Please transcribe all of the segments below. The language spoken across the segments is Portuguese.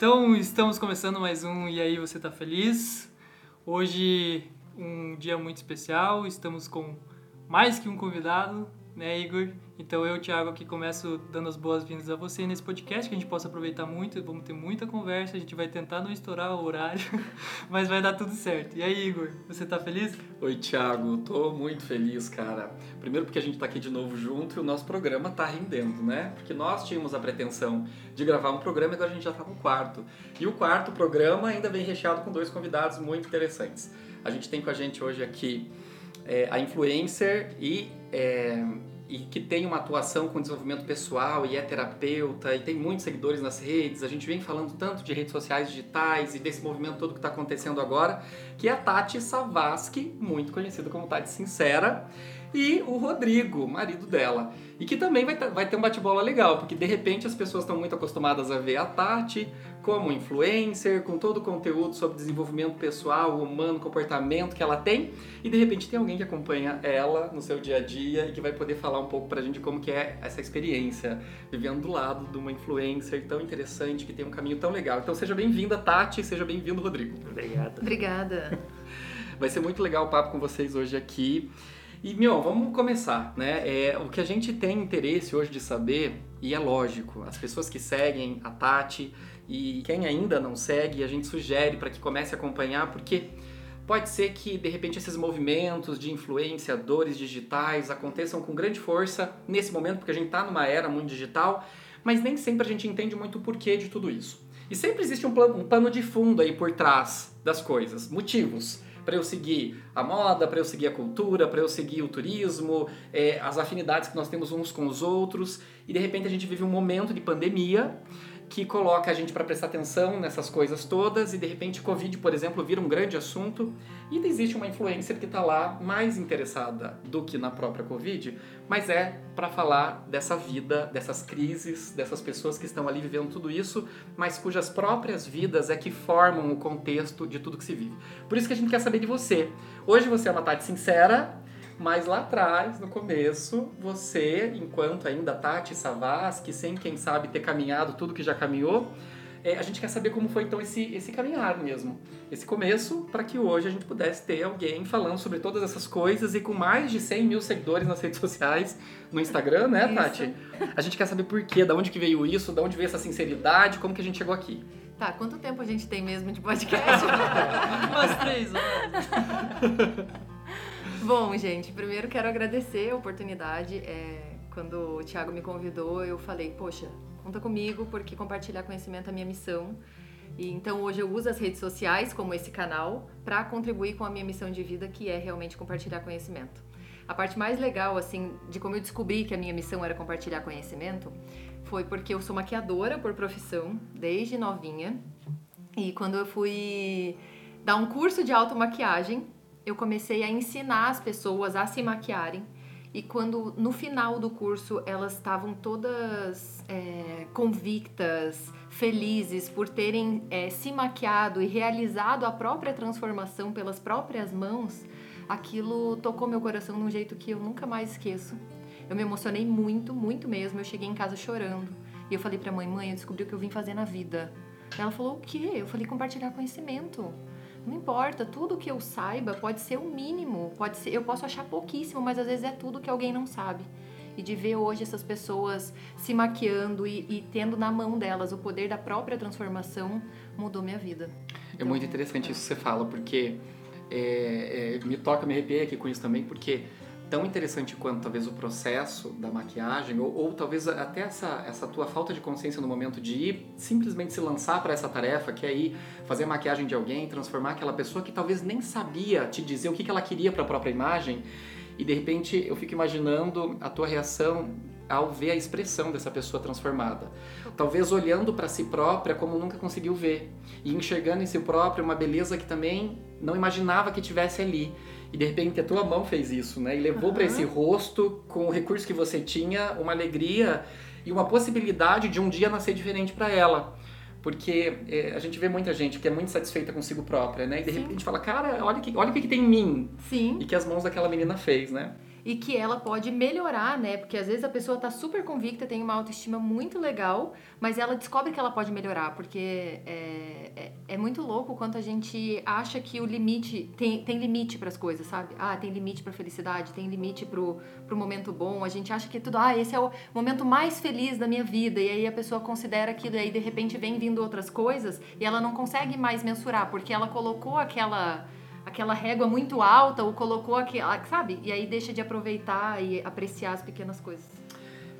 Então, estamos começando mais um E aí, você tá feliz? Hoje, um dia muito especial, estamos com mais que um convidado, né, Igor? Então eu, Thiago, aqui começo dando as boas-vindas a você nesse podcast, que a gente possa aproveitar muito, vamos ter muita conversa, a gente vai tentar não estourar o horário, mas vai dar tudo certo. E aí, Igor, você tá feliz? Oi, Thiago, tô muito feliz, cara. Primeiro porque a gente tá aqui de novo junto e o nosso programa tá rendendo, né? Porque nós tínhamos a pretensão de gravar um programa e agora a gente já tá no quarto. E o quarto programa ainda vem recheado com dois convidados muito interessantes. A gente tem com a gente hoje aqui é, a influencer e é, e que tem uma atuação com desenvolvimento pessoal e é terapeuta e tem muitos seguidores nas redes. A gente vem falando tanto de redes sociais digitais e desse movimento todo que está acontecendo agora, que é a Tati Savasky, muito conhecida como Tati Sincera, e o Rodrigo, marido dela. E que também vai, vai ter um bate-bola legal, porque de repente as pessoas estão muito acostumadas a ver a Tati como influencer, com todo o conteúdo sobre desenvolvimento pessoal, humano, comportamento que ela tem, e de repente tem alguém que acompanha ela no seu dia a dia e que vai poder falar um pouco pra gente como que é essa experiência, vivendo do lado de uma influencer tão interessante, que tem um caminho tão legal. Então seja bem-vinda, Tati, seja bem-vindo, Rodrigo. Obrigada. Obrigada. Vai ser muito legal o papo com vocês hoje aqui. E, meu, vamos começar, né? É, o que a gente tem interesse hoje de saber, e é lógico, as pessoas que seguem a Tati e quem ainda não segue, a gente sugere para que comece a acompanhar, porque pode ser que de repente esses movimentos de influenciadores digitais aconteçam com grande força nesse momento, porque a gente está numa era muito digital, mas nem sempre a gente entende muito o porquê de tudo isso. E sempre existe um, um pano de fundo aí por trás das coisas, motivos para eu seguir a moda, para eu seguir a cultura, para eu seguir o turismo, é, as afinidades que nós temos uns com os outros. E de repente a gente vive um momento de pandemia que coloca a gente para prestar atenção nessas coisas todas e de repente Covid, por exemplo, vira um grande assunto e existe uma influencer que está lá mais interessada do que na própria Covid, mas é para falar dessa vida, dessas crises, dessas pessoas que estão ali vivendo tudo isso, mas cujas próprias vidas é que formam o contexto de tudo que se vive. Por isso que a gente quer saber de você. Hoje você é uma Tati sincera, mas lá atrás, no começo, você, enquanto ainda Tati Savasky, sem quem sabe ter caminhado tudo que já caminhou, é, a gente quer saber como foi então esse, esse caminhar mesmo, esse começo, para que hoje a gente pudesse ter alguém falando sobre todas essas coisas e com mais de 100 mil seguidores nas redes sociais, no Instagram, né, isso. Tati? A gente quer saber por quê, da onde que veio isso, da onde veio essa sinceridade, como que a gente chegou aqui. Tá, quanto tempo a gente tem mesmo de podcast? Umas três horas. Bom, gente, primeiro quero agradecer a oportunidade. É, quando o Thiago me convidou, eu falei, poxa, conta comigo, porque compartilhar conhecimento é minha missão. E então hoje eu uso as redes sociais como esse canal para contribuir com a minha missão de vida, que é realmente compartilhar conhecimento. A parte mais legal, assim, de como eu descobri que a minha missão era compartilhar conhecimento, foi porque eu sou maquiadora por profissão, desde novinha. E quando eu fui dar um curso de automaquiagem, eu comecei a ensinar as pessoas a se maquiarem. E quando no final do curso elas estavam todas é, convictas, felizes por terem é, se maquiado e realizado a própria transformação pelas próprias mãos, aquilo tocou meu coração de um jeito que eu nunca mais esqueço. Eu me emocionei muito, muito mesmo. Eu cheguei em casa chorando. E eu falei pra mãe, mãe, eu descobri o que eu vim fazer na vida. Ela falou, o quê? Eu falei, compartilhar conhecimento. Não importa, tudo que eu saiba pode ser o mínimo, pode ser, eu posso achar pouquíssimo, mas às vezes é tudo que alguém não sabe. E de ver hoje essas pessoas se maquiando e, e tendo na mão delas o poder da própria transformação mudou minha vida. Então, é muito então, interessante é. isso que você fala, porque é, é, me toca, me arrepiei aqui com isso também, porque tão interessante quanto talvez o processo da maquiagem ou, ou, talvez até essa, essa tua falta de consciência no momento de ir simplesmente se lançar para essa tarefa que é ir fazer a maquiagem de alguém, transformar aquela pessoa que talvez nem sabia te dizer o que, que ela queria para a própria imagem e de repente eu fico imaginando a tua reação ao ver a expressão dessa pessoa transformada. Talvez olhando para si própria como nunca conseguiu ver e enxergando em si própria uma beleza que também não imaginava que tivesse ali. E de repente a tua mão fez isso, né? E levou uhum. para esse rosto, com o recurso que você tinha, uma alegria e uma possibilidade de um dia nascer diferente para ela. Porque é, a gente vê muita gente que é muito satisfeita consigo própria, né? E de Sim. repente fala, cara, olha, que, olha o que, que tem em mim. Sim. E que as mãos daquela menina fez, né? E que ela pode melhorar, né? Porque às vezes a pessoa tá super convicta, tem uma autoestima muito legal, mas ela descobre que ela pode melhorar, porque é, é, é muito louco quanto a gente acha que o limite tem, tem limite para as coisas, sabe? Ah, tem limite para felicidade, tem limite pro, pro momento bom. A gente acha que tudo, ah, esse é o momento mais feliz da minha vida, e aí a pessoa considera aquilo, e aí de repente vem vindo outras coisas e ela não consegue mais mensurar, porque ela colocou aquela aquela régua muito alta ou colocou aquela, sabe? E aí deixa de aproveitar e apreciar as pequenas coisas.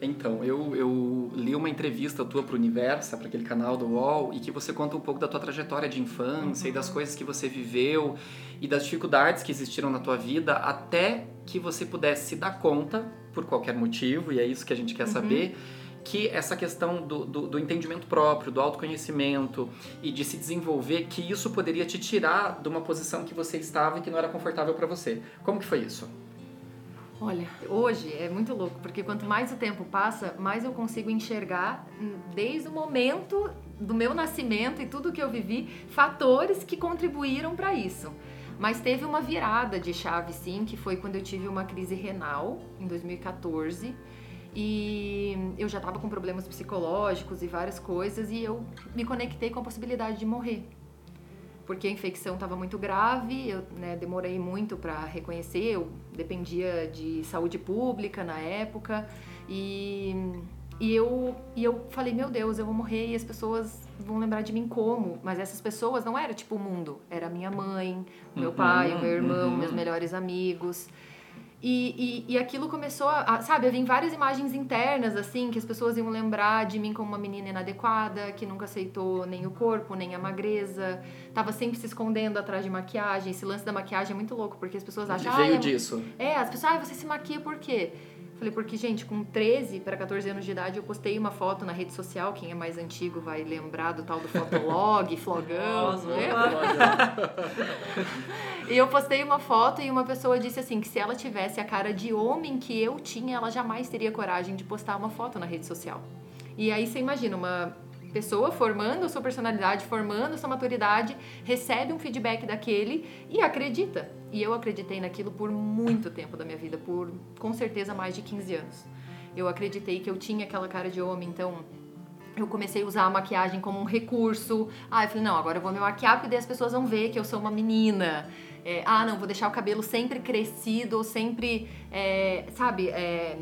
Então, eu, eu li uma entrevista tua para o Universa, para aquele canal do UOL, e que você conta um pouco da tua trajetória de infância uhum. e das uhum. coisas que você viveu e das dificuldades que existiram na tua vida até que você pudesse se dar conta, por qualquer motivo, e é isso que a gente quer uhum. saber, que essa questão do, do, do, entendimento próprio, do autoconhecimento e de se desenvolver, que isso poderia te tirar de uma posição que você estava e que não era confortável para você. Como que foi isso? Olha, hoje é muito louco, porque quanto mais o tempo passa, mais eu consigo enxergar, hum, desde o momento do meu nascimento e tudo que eu vivi, fatores que contribuíram para isso. Mas teve uma virada de chave, sim, que foi quando eu tive uma crise renal, em 2014 e eu já estava com problemas psicológicos e várias coisas e eu me conectei com a possibilidade de morrer. Porque a infecção estava muito grave, eu né, demorei muito para reconhecer, eu dependia de saúde pública na época e, e, eu, e eu falei, meu Deus, eu vou morrer e as pessoas vão lembrar de mim como? Mas essas pessoas não era tipo o mundo, era minha mãe, meu uhum, pai, meu irmão, uhum. meus melhores amigos. E, e, e, aquilo começou a, sabe, a vir várias imagens internas, assim, que as pessoas iam lembrar de mim como uma menina inadequada, que nunca aceitou nem o corpo, nem a magreza, tava sempre se escondendo atrás de maquiagem. Esse lance da maquiagem é muito louco, porque as pessoas acham... Veio ah, disso. É, as pessoas, ah, você se maquia por quê? Falei, porque, gente, com 13 para 14 anos de idade, eu postei uma foto na rede social. Quem é mais antigo vai lembrar do tal do Fotolog, Flogão, Nossa, E eu postei uma foto e uma pessoa disse assim: que se ela tivesse a cara de homem que eu tinha, ela jamais teria coragem de postar uma foto na rede social. E aí você imagina, uma pessoa formando a sua personalidade, formando a sua maturidade, recebe um feedback daquele e acredita. E eu acreditei naquilo por muito tempo da minha vida, por com certeza mais de 15 anos. Eu acreditei que eu tinha aquela cara de homem, então eu comecei a usar a maquiagem como um recurso. Ah, eu falei, não, agora eu vou me maquiar porque daí as pessoas vão ver que eu sou uma menina. É, ah, não, vou deixar o cabelo sempre crescido, sempre, é, sabe, é,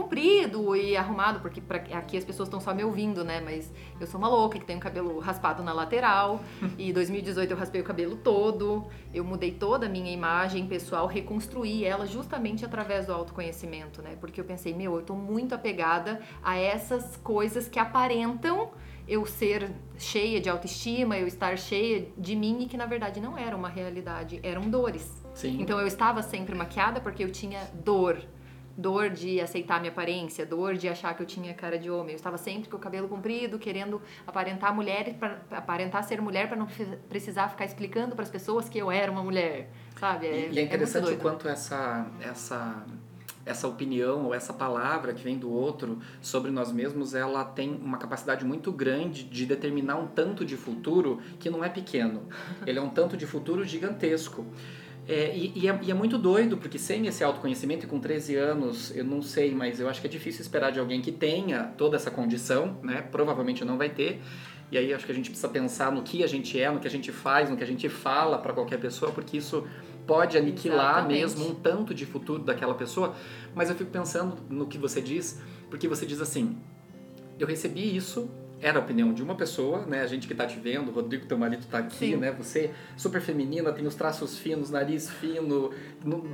comprido e arrumado, porque pra, aqui as pessoas estão só me ouvindo, né? Mas eu sou uma louca que tem o cabelo raspado na lateral. e em 2018 eu raspei o cabelo todo. Eu mudei toda a minha imagem pessoal, reconstruí ela justamente através do autoconhecimento, né? Porque eu pensei, meu, eu tô muito apegada a essas coisas que aparentam eu ser cheia de autoestima, eu estar cheia de mim e que na verdade não era uma realidade, eram dores. Sim. Então eu estava sempre maquiada porque eu tinha dor dor de aceitar minha aparência, dor de achar que eu tinha cara de homem. Eu estava sempre com o cabelo comprido, querendo aparentar mulher, para aparentar ser mulher para não precisar ficar explicando para as pessoas que eu era uma mulher, sabe? É, e é, é interessante é o quanto essa essa essa opinião ou essa palavra que vem do outro sobre nós mesmos, ela tem uma capacidade muito grande de determinar um tanto de futuro que não é pequeno. Ele é um tanto de futuro gigantesco. É, e, e, é, e, é, muito doido, porque sem esse autoconhecimento, e com 13 anos, eu não sei, mas eu acho que é difícil esperar de alguém que tenha toda essa condição, né? Provavelmente não vai ter. E aí acho que a gente precisa pensar no que a gente é, no que a gente faz, no que a gente fala para qualquer pessoa, porque isso pode aniquilar Exatamente. mesmo um tanto de futuro daquela pessoa. Mas eu fico pensando no que você diz, porque você diz assim: eu recebi isso era a opinião de uma pessoa, né? A gente que tá te vendo, o Rodrigo, teu marido tá aqui, Sim. né? Você super feminina, tem os traços finos, nariz fino,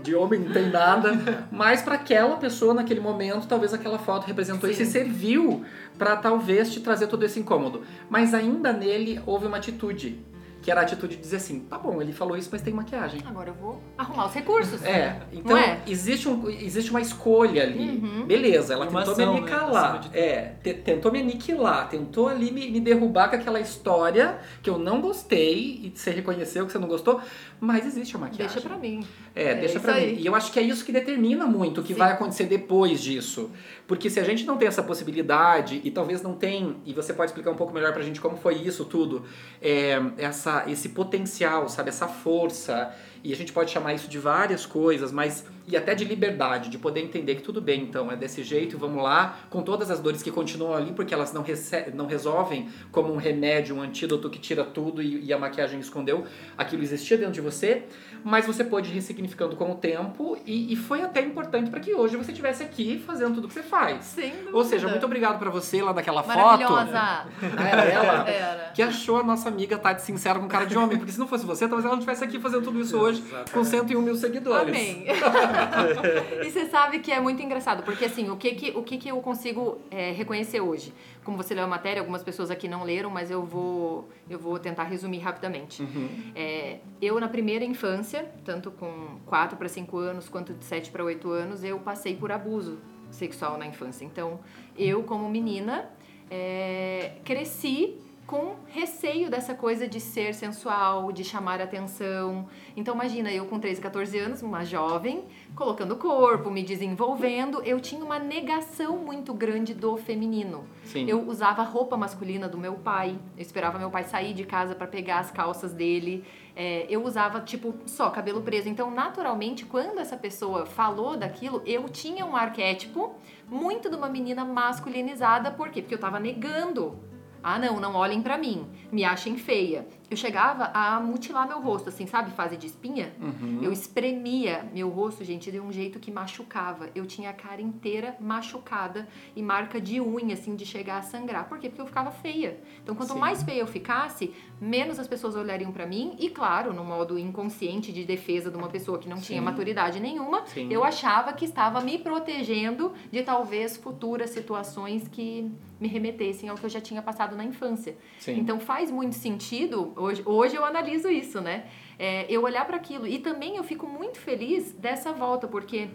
de homem não tem nada, mas para aquela pessoa naquele momento, talvez aquela foto representou Sim. isso e serviu para talvez te trazer todo esse incômodo. Mas ainda nele houve uma atitude que era a atitude de dizer assim, tá bom, ele falou isso, mas tem maquiagem. Agora eu vou arrumar os recursos. É, então é? Existe, um, existe uma escolha ali. Uhum. Beleza, ela tentou ação, me aniquilar. Né? É, tentou me aniquilar, tentou ali me, me derrubar com aquela história que eu não gostei e você reconheceu que você não gostou, mas existe a maquiagem. Deixa pra mim. É, é deixa pra aí. mim. E eu acho que é isso que determina muito o que Sim. vai acontecer depois disso. Porque se a gente não tem essa possibilidade, e talvez não tem, e você pode explicar um pouco melhor pra gente como foi isso tudo, é, essa esse potencial, sabe? Essa força e a gente pode chamar isso de várias coisas, mas e até de liberdade, de poder entender que tudo bem, então é desse jeito, vamos lá, com todas as dores que continuam ali, porque elas não, não resolvem como um remédio, um antídoto que tira tudo e, e, a maquiagem escondeu, aquilo existia dentro de você, mas você pode ir ressignificando com o tempo e, e foi até importante para que hoje você estivesse aqui fazendo tudo que você faz. Sem Ou seja, muito obrigado para você lá daquela foto. Maravilhosa! Era ela Era. que achou a nossa amiga Tati sincera com cara de homem, porque se não fosse você, talvez ela não estivesse aqui fazendo tudo isso hoje Exatamente. com 101 mil seguidores. Amém. e você sabe que é muito engraçado, porque assim, o que que, o que, que eu consigo é, reconhecer hoje? Como você leu a matéria, algumas pessoas aqui não leram, mas eu vou, eu vou tentar resumir rapidamente. Uhum. É, eu, na primeira infância, tanto com 4 para 5 anos, quanto de 7 para 8 anos, eu passei por abuso sexual na infância. Então, eu, como menina, é, cresci com receio dessa coisa de ser sensual, de chamar atenção. Então imagina, eu com 13, 14 anos, uma jovem, colocando o corpo, me desenvolvendo, eu tinha uma negação muito grande do feminino. Sim. Eu usava roupa masculina do meu pai, eu esperava meu pai sair de casa para pegar as calças dele. É, eu usava, tipo, só cabelo preso. Então, naturalmente, quando essa pessoa falou daquilo, eu tinha um arquétipo muito de uma menina masculinizada. Por quê? Porque eu tava negando ah, não, não olhem para mim, me achem feia. Eu chegava a mutilar meu rosto, assim, sabe, fase de espinha? Uhum. Eu espremia meu rosto, gente, de um jeito que machucava. Eu tinha a cara inteira machucada e marca de unha, assim, de chegar a sangrar. Por quê? Porque eu ficava feia. Então, quanto Sim. mais feia eu ficasse, menos as pessoas olhariam para mim. E, claro, no modo inconsciente de defesa de uma pessoa que não Sim. tinha maturidade nenhuma, Sim. eu achava que estava me protegendo de talvez futuras situações que me remetessem ao que eu já tinha passado na infância. Então faz muito sentido, hoje, hoje eu analiso isso, né? É, eu olhar para aquilo. E também eu fico muito feliz dessa volta, porque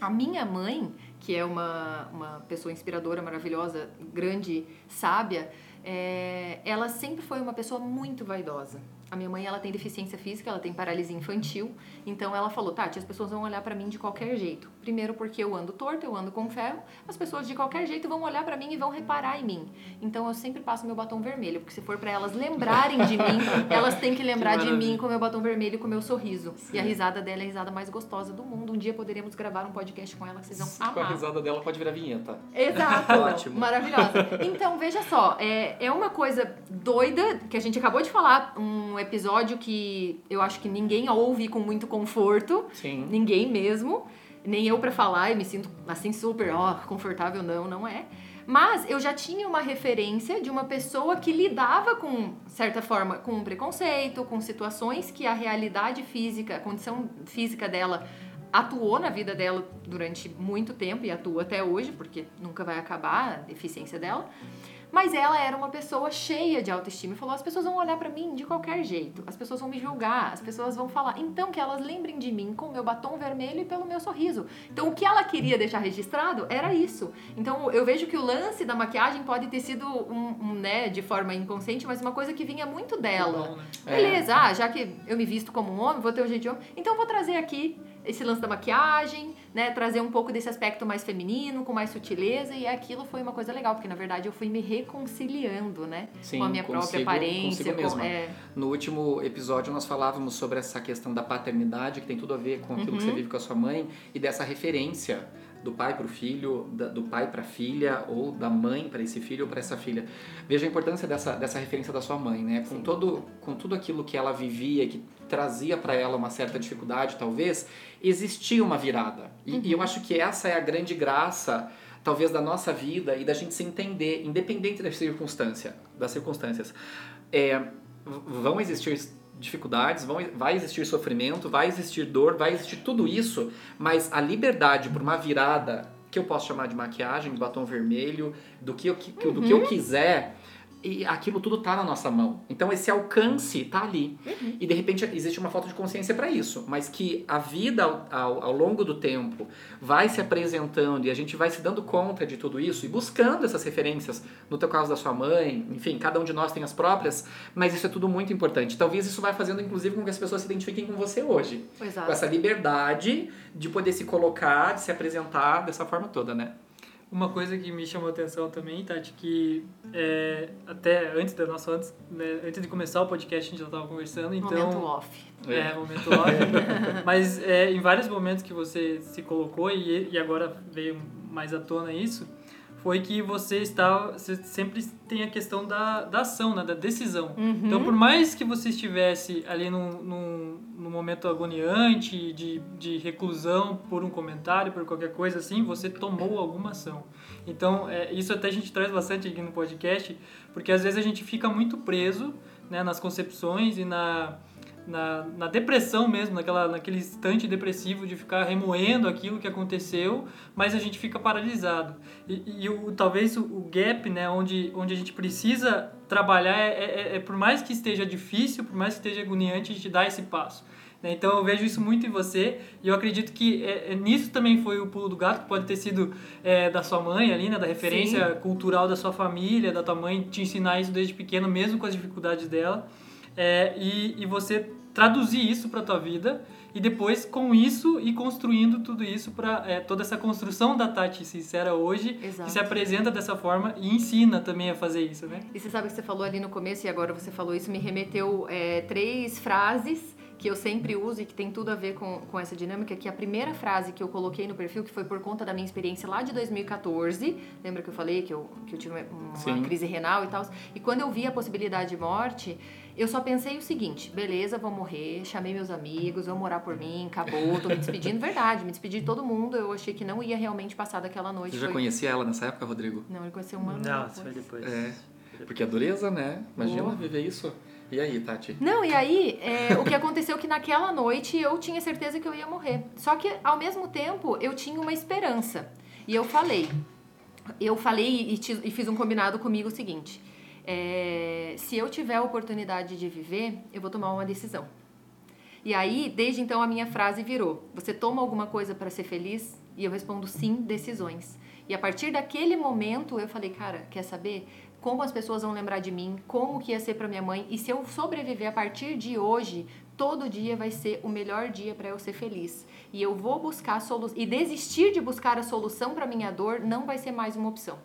a minha mãe, que é uma, uma pessoa inspiradora, maravilhosa, grande, sábia, é, ela sempre foi uma pessoa muito vaidosa. A minha mãe, ela tem deficiência física, ela tem paralisia infantil. Então ela falou, Tati, as pessoas vão olhar para mim de qualquer jeito. Primeiro porque eu ando torto, eu ando com ferro. As pessoas de qualquer jeito vão olhar para mim e vão reparar em mim. Então eu sempre passo meu batom vermelho, porque se for para elas lembrarem de mim, elas têm que lembrar que de mim com meu batom vermelho e com meu sorriso. Sim. E a risada dela é a risada mais gostosa do mundo. Um dia poderemos gravar um podcast com ela que vocês vão amar. Com a risada dela pode virar vinheta. Exato. Ótimo. Maravilhosa. Então, veja só, é, é uma coisa doida que a gente acabou de falar, um episódio que eu acho que ninguém ouve com muito conforto. Sim. Ninguém mesmo. Nem eu para falar, eu me sinto assim super, ó, confortável, não, não é. Mas eu já tinha uma referência de uma pessoa que lidava com, certa forma, com preconceito, com situações que a realidade física, a condição física dela atuou na vida dela durante muito tempo e atua até hoje, porque nunca vai acabar a deficiência dela. Mas ela era uma pessoa cheia de autoestima e falou: as pessoas vão olhar para mim de qualquer jeito, as pessoas vão me julgar, as pessoas vão falar. Então que elas lembrem de mim com o meu batom vermelho e pelo meu sorriso. Então o que ela queria deixar registrado era isso. Então eu vejo que o lance da maquiagem pode ter sido um, um né, de forma inconsciente, mas uma coisa que vinha muito dela. Né? Beleza, é. ah, já que eu me visto como um homem, vou ter um jeito de homem, então vou trazer aqui esse lance da maquiagem, né, trazer um pouco desse aspecto mais feminino, com mais sutileza, e aquilo foi uma coisa legal, porque na verdade eu fui me reconciliando, né, Sim, com a minha consigo, própria aparência. Com, é... No último episódio nós falávamos sobre essa questão da paternidade, que tem tudo a ver com aquilo uhum. que você uhum. vive com a sua mãe, e dessa referência do pai para o filho, da, do pai para a filha, ou da mãe para esse filho ou para essa filha. Veja a importância dessa, dessa referência da sua mãe, né? Com, todo, com tudo aquilo que ela vivia, que trazia para ela uma certa dificuldade, talvez, existia uma virada. E, uhum. e, eu acho que essa é a grande graça, talvez, da nossa vida e da gente se entender, independente da circunstância, das circunstâncias. É, vão existir dificuldades, vão, vai existir sofrimento, vai existir dor, vai existir tudo isso, mas a liberdade por uma virada que eu posso chamar de maquiagem, de batom vermelho, do que eu, uhum. do que eu uhum. quiser, e aquilo tudo tá na nossa mão. Então esse alcance tá ali. Uhum. E de repente existe uma falta de consciência para isso, mas que a vida ao, ao, ao, longo do tempo vai se apresentando e a gente vai se dando conta de tudo isso e buscando essas referências, no teu caso da sua mãe, enfim, cada um de nós tem as próprias, mas isso é tudo muito importante. Talvez isso vai fazendo inclusive com que as pessoas se identifiquem com você hoje. Exato. Com essa liberdade de poder se colocar, de se apresentar dessa forma toda, né? Uma coisa que me chamou a atenção também, Tati, que é, até antes da nossa, antes, né, antes de começar o podcast a gente já estava conversando, então... Momento off. É, momento off. Mas é, em vários momentos que você se colocou e, e agora veio mais à tona isso, foi que você está você sempre tem a questão da, da ação, né, da decisão. Uhum. Então, por mais que você estivesse ali num, num momento agoniante, de, de reclusão por um comentário, por qualquer coisa assim, você tomou alguma ação. Então, é, isso até a gente traz bastante aqui no podcast, porque às vezes a gente fica muito preso né, nas concepções e na na, na depressão mesmo, naquela, naquele instante depressivo de ficar remoendo aquilo que aconteceu, mas a gente fica paralisado. E, e o, talvez o, o, gap, né, onde, onde a gente precisa trabalhar, é, é, é, é, por mais que esteja difícil, por mais que esteja agoniante, a gente dá esse passo. Né? Então eu vejo isso muito em você e eu acredito que é, é, nisso também foi o pulo do gato, que pode ter sido é, da sua mãe ali, né? da referência Sim. cultural da sua família, da tua mãe te ensinar isso desde pequeno, mesmo com as dificuldades dela é, e, e você traduzir isso para tua vida e depois com isso e construindo tudo isso para é, toda essa construção da Tati sincera hoje Exato. que se apresenta dessa forma e ensina também a fazer isso, né? E você sabe que você falou ali no começo e agora você falou isso me remeteu é, três frases que eu sempre uso e que tem tudo a ver com, com essa dinâmica, que a primeira frase que eu coloquei no perfil, que foi por conta da minha experiência lá de 2014, lembra que eu falei que eu, que eu tive uma, uma crise renal e tal, e quando eu vi a possibilidade de morte, eu só pensei o seguinte, beleza, vou morrer, chamei meus amigos, vão morar por mim, acabou, tô me despedindo, verdade, me despedi de todo mundo, eu achei que não ia realmente passar daquela noite. Você já foi... conhecia ela nessa época, Rodrigo? Não, ele conheceu uma Não, isso foi depois. É, porque a dureza, né? Imagina oh. viver isso. E aí, Tati? Não, e aí, é, o que aconteceu é que naquela noite eu tinha certeza que eu ia morrer. Só que, ao mesmo tempo, eu tinha uma esperança. E eu falei, eu falei e, te, e fiz um combinado comigo o seguinte é, se eu tiver a oportunidade de viver, eu vou tomar uma decisão. E aí, desde então, a minha frase virou: Você toma alguma coisa para ser feliz? E eu respondo: Sim, decisões. E a partir daquele momento, eu falei: Cara, quer saber? Como as pessoas vão lembrar de mim? Como que ia ser para minha mãe? E se eu sobreviver a partir de hoje, todo dia vai ser o melhor dia para eu ser feliz. E eu vou buscar solução. E desistir de buscar a solução para minha dor não vai ser mais uma opção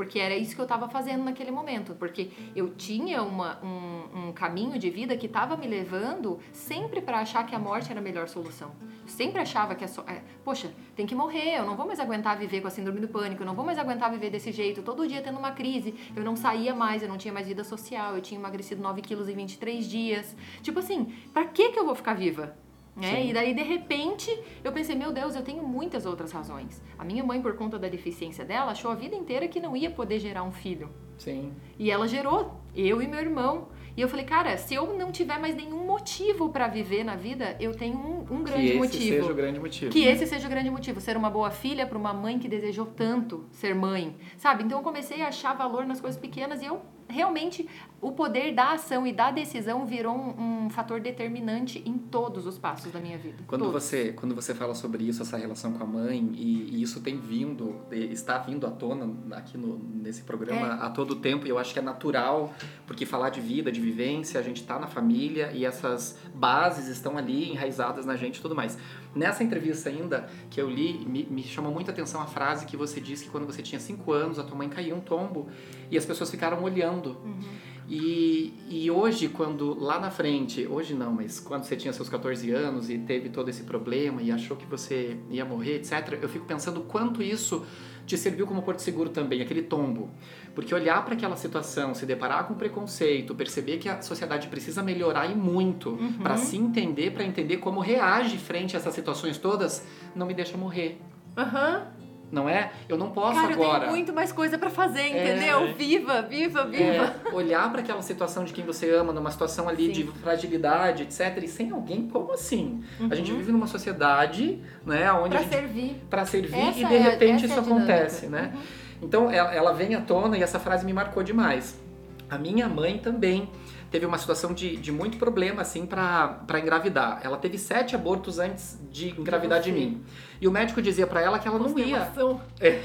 porque era isso que eu estava fazendo naquele momento, porque eu tinha uma, um, um caminho de vida que estava me levando sempre para achar que a morte era a melhor solução. Eu sempre achava que, a so... é, poxa, tem que morrer, eu não vou mais aguentar viver com a síndrome do pânico, eu não vou mais aguentar viver desse jeito, todo dia tendo uma crise, eu não saía mais, eu não tinha mais vida social, eu tinha emagrecido 9 quilos em 23 dias. Tipo assim, para que que eu vou ficar viva? Né? E daí, de repente, eu pensei, meu Deus, eu tenho muitas outras razões. A minha mãe, por conta da deficiência dela, achou a vida inteira que não ia poder gerar um filho. Sim. E ela gerou, eu e meu irmão. E eu falei, cara, se eu não tiver mais nenhum motivo para viver na vida, eu tenho um, um grande motivo. Que esse seja o grande motivo. Que né? esse seja o grande motivo. Ser uma boa filha para uma mãe que desejou tanto ser mãe, sabe? Então eu comecei a achar valor nas coisas pequenas e eu realmente o poder da ação e da decisão virou um, um fator determinante em todos os passos da minha vida. Quando você quando você fala sobre isso, essa relação com a mãe e, e isso tem vindo, está vindo à tona aqui no, nesse programa é. a todo tempo e eu acho que é natural porque falar de vida, de vivência, a gente está na família e essas bases estão ali enraizadas na gente e tudo mais. Nessa entrevista ainda que eu li, me, me chamou muita atenção a frase que você disse que quando você tinha 5 anos, a tua mãe caiu um tombo e as pessoas ficaram olhando. Uhum. E, e hoje, quando lá na frente, hoje não, mas quando você tinha seus 14 anos e teve todo esse problema e achou que você ia morrer, etc., eu fico pensando quanto isso te serviu como porto seguro também, aquele tombo. Porque olhar para aquela situação, se deparar com preconceito, perceber que a sociedade precisa melhorar e muito uhum. para se entender, para entender como reage frente a essas situações todas, não me deixa morrer. Aham. Uhum não é? Eu não posso Cara, agora. Eu tenho muito mais coisa para fazer, entendeu? É, viva, viva, viva. É, olhar para aquela situação de quem você ama, numa situação ali Sim. de fragilidade, etc. E sem alguém, como assim? Uhum. A gente uhum. vive numa sociedade, né, onde para servir, para servir essa e de é, repente isso é acontece, né? Uhum. Então ela vem à tona e essa frase me marcou demais. A minha mãe também teve uma situação de, de muito problema, assim, para engravidar. Ela teve sete abortos antes de engravidar de mim. E o médico dizia para ela que ela não ia. É,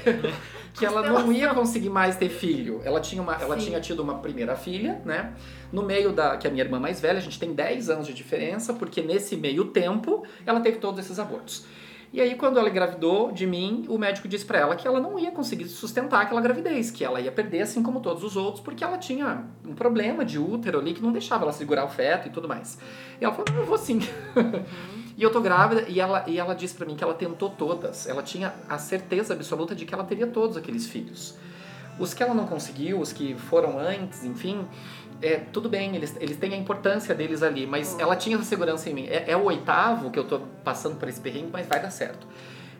que ela não ia conseguir mais ter filho. Ela tinha, uma, ela tinha tido uma primeira filha, né? No meio da. que é a minha irmã mais velha, a gente tem 10 anos de diferença, porque nesse meio tempo ela teve todos esses abortos. E aí, quando ela engravidou de mim, o médico disse para ela que ela não ia conseguir sustentar aquela gravidez, que ela ia perder assim como todos os outros, porque ela tinha um problema de útero ali que não deixava ela segurar o feto e tudo mais. E ela falou: Eu vou sim. e eu tô grávida, e ela, e ela disse para mim que ela tentou todas. Ela tinha a certeza absoluta de que ela teria todos aqueles filhos. Os que ela não conseguiu, os que foram antes, enfim, é, tudo bem, eles, eles têm a importância deles ali, mas oh. ela tinha essa segurança em mim. É, é, o oitavo que eu tô passando por esse perrengue, mas vai dar certo.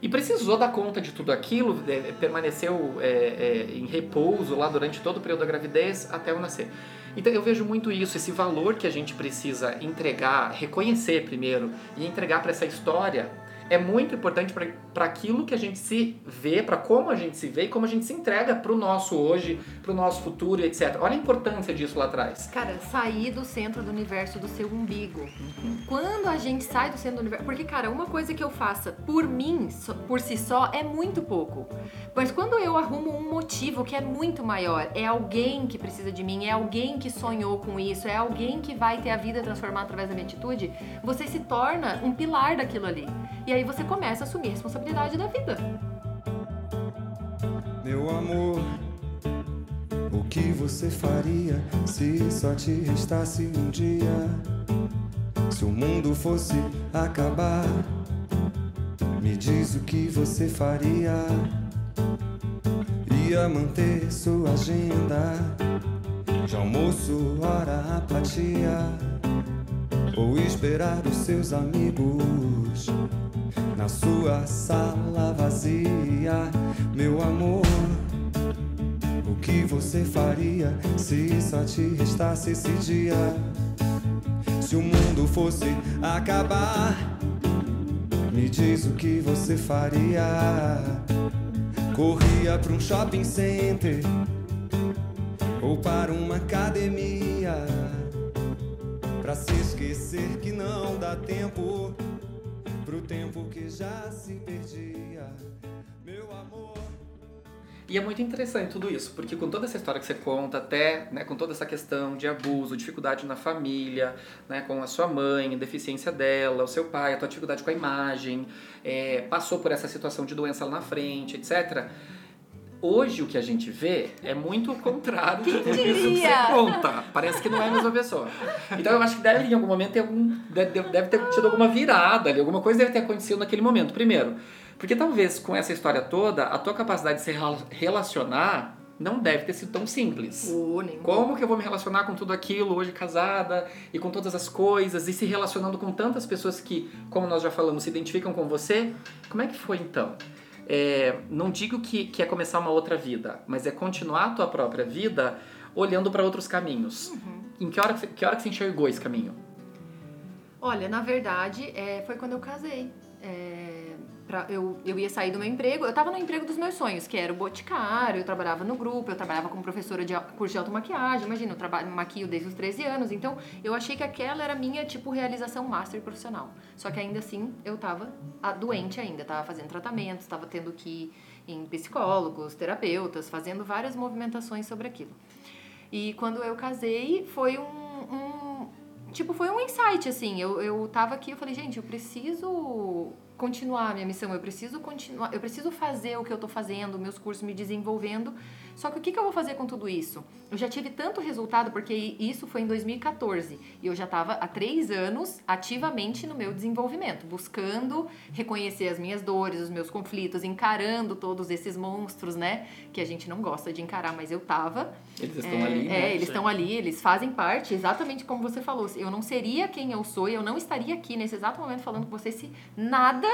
E precisou dar conta de tudo aquilo, é, permaneceu é, é, em repouso lá durante todo o período da gravidez até eu nascer. Então eu vejo muito isso, esse valor que a gente precisa entregar, reconhecer primeiro e entregar para essa história é muito importante para aquilo que a gente se vê, para como a gente se vê e como a gente se entrega para o nosso hoje, para o nosso futuro, etc. Olha a importância disso lá atrás. Cara, sair do centro do universo do seu umbigo. Uhum. Quando a gente sai do centro do universo. Porque, cara, uma coisa que eu faça por mim, por si só, é muito pouco. Mas quando eu arrumo um motivo que é muito maior, é alguém que precisa de mim, é alguém que sonhou com isso, é alguém que vai ter a vida transformada através da minha atitude, você se torna um pilar daquilo ali. E aí você começa a assumir a responsabilidade da vida. Meu amor, o que você faria se só te restasse um dia? Se o mundo fosse acabar, me diz o que você faria. Ia manter sua agenda de almoço, hora, apatia, ou esperar os seus amigos na sua sala vazia, meu amor. O que você faria se só te restasse esse dia? Se o mundo fosse acabar, me diz o que você faria. Corria para um shopping center ou para uma academia, para se esquecer que não dá tempo tempo que já se perdia, meu amor. E é muito interessante tudo isso, porque com toda essa história que você conta, até né, com toda essa questão de abuso, dificuldade na família, né, com a sua mãe, a deficiência dela, o seu pai, a tua dificuldade com a imagem, é, passou por essa situação de doença lá na frente, etc Hoje o que a gente vê é muito o contrário do que você conta. Parece que não é a mesma pessoa. Então eu acho que deve em algum momento ter algum, deve, deve ter tido alguma virada ali, alguma coisa deve ter acontecido naquele momento. Primeiro, porque talvez com essa história toda, a tua capacidade de se relacionar não deve ter sido tão simples. Oh, Como que eu vou me relacionar com tudo aquilo hoje casada e com todas as coisas e se relacionando com tantas pessoas que, como nós já falamos, se identificam com você? Como é que foi então? É, não digo que, que é começar uma outra vida, mas é continuar a tua própria vida olhando para outros caminhos. Uhum. Em que hora, que hora que você enxergou esse caminho? Olha, na verdade, é, foi quando eu casei. É, pra, eu, eu ia sair do meu emprego, eu estava no emprego dos meus sonhos, que era o boticário, eu trabalhava no grupo, eu trabalhava como professora de curso de automaquiagem, imagina, eu trabalho, maquio desde os 13 anos, então eu achei que aquela era a minha, tipo, realização master profissional. Só que ainda assim, eu estava doente ainda, estava fazendo tratamentos, estava tendo que ir em psicólogos, terapeutas, fazendo várias movimentações sobre aquilo. E quando eu casei, foi um, um tipo, foi um insight, assim. Eu, eu tava aqui, eu falei, gente, eu preciso continuar a minha missão, eu preciso continuar, eu preciso fazer o que eu estou fazendo, meus cursos me desenvolvendo. Só que o que, que eu vou fazer com tudo isso? Eu já tive tanto resultado, porque isso foi em 2014, e eu já estava há três anos ativamente no meu desenvolvimento, buscando reconhecer as minhas dores, os meus conflitos, encarando todos esses monstros, né? Que a gente não gosta de encarar, mas eu tava. Eles estão é, ali. Né? É, eles estão ali, eles fazem parte, exatamente como você falou. Eu não seria quem eu sou, eu não estaria aqui nesse exato momento falando com você se nada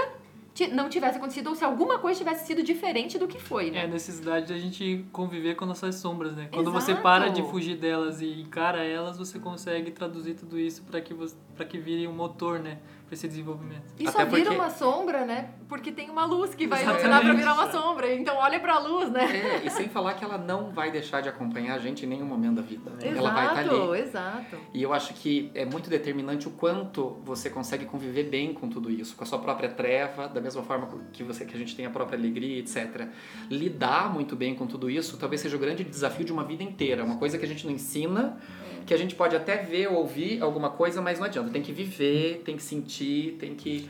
não tivesse acontecido ou se alguma coisa tivesse sido diferente do que foi, né? É a necessidade da gente conviver com nossas sombras, né? Quando Exato. você para de fugir delas e encara elas, você consegue traduzir tudo isso para que para que vire um motor, né? Para esse desenvolvimento. E Até só vira porque... uma sombra, né? Porque tem uma luz que vai iluminar para virar uma sombra. Então olha para a luz, né? É, e sem falar que ela não vai deixar de acompanhar a gente em nenhum momento da vida. Exato, ela vai estar tá ali. Exato. E eu acho que é muito determinante o quanto você consegue conviver bem com tudo isso, com a sua própria treva, da mesma forma que você que a gente tem a própria alegria, etc. Lidar muito bem com tudo isso, talvez seja o grande desafio de uma vida inteira, uma coisa que a gente não ensina que a gente pode até ver ou ouvir alguma coisa, mas não adianta. Tem que viver, tem que sentir, tem que